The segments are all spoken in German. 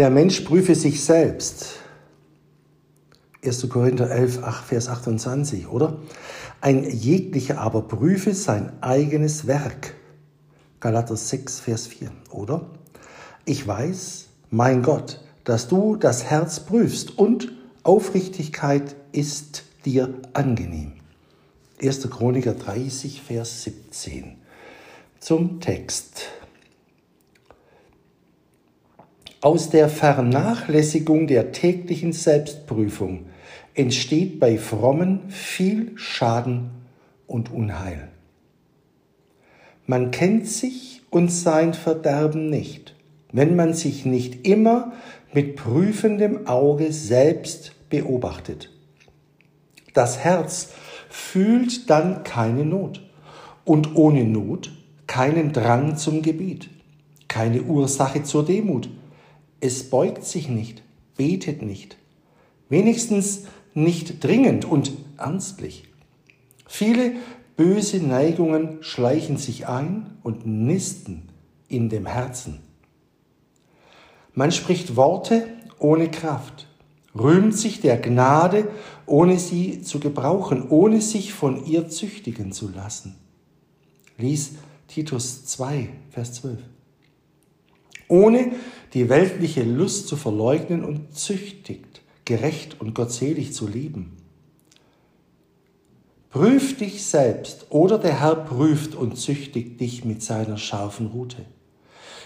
Der Mensch prüfe sich selbst. 1. Korinther 11, 8, Vers 28, oder? Ein jeglicher aber prüfe sein eigenes Werk. Galater 6, Vers 4, oder? Ich weiß, mein Gott, dass du das Herz prüfst und Aufrichtigkeit ist dir angenehm. 1. Chroniker 30, Vers 17. Zum Text. Aus der Vernachlässigung der täglichen Selbstprüfung entsteht bei Frommen viel Schaden und Unheil. Man kennt sich und sein Verderben nicht, wenn man sich nicht immer mit prüfendem Auge selbst beobachtet. Das Herz fühlt dann keine Not und ohne Not keinen Drang zum Gebet, keine Ursache zur Demut, es beugt sich nicht, betet nicht, wenigstens nicht dringend und ernstlich. Viele böse Neigungen schleichen sich ein und nisten in dem Herzen. Man spricht Worte ohne Kraft, rühmt sich der Gnade, ohne sie zu gebrauchen, ohne sich von ihr züchtigen zu lassen. Lies Titus 2, Vers 12 ohne die weltliche Lust zu verleugnen und züchtigt, gerecht und gottselig zu lieben. Prüf dich selbst oder der Herr prüft und züchtigt dich mit seiner scharfen Rute.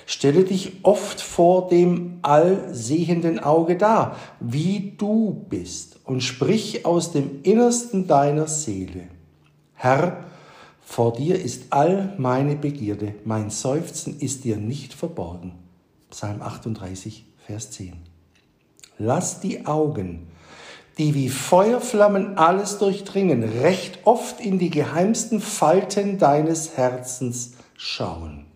Stelle dich oft vor dem allsehenden Auge dar, wie du bist, und sprich aus dem Innersten deiner Seele. Herr, vor dir ist all meine Begierde, mein Seufzen ist dir nicht verborgen. Psalm 38, Vers 10. Lass die Augen, die wie Feuerflammen alles durchdringen, recht oft in die geheimsten Falten deines Herzens schauen.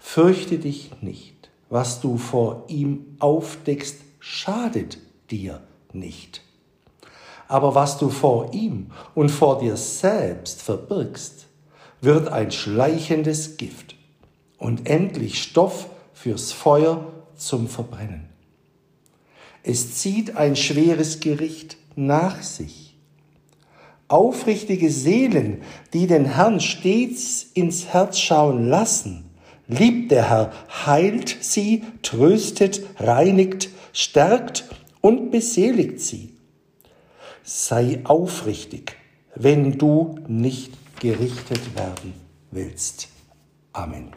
Fürchte dich nicht, was du vor ihm aufdeckst, schadet dir nicht. Aber was du vor ihm und vor dir selbst verbirgst, wird ein schleichendes Gift und endlich Stoff fürs Feuer zum Verbrennen. Es zieht ein schweres Gericht nach sich. Aufrichtige Seelen, die den Herrn stets ins Herz schauen lassen, liebt der Herr, heilt sie, tröstet, reinigt, stärkt und beseligt sie. Sei aufrichtig, wenn du nicht gerichtet werden willst. Amen.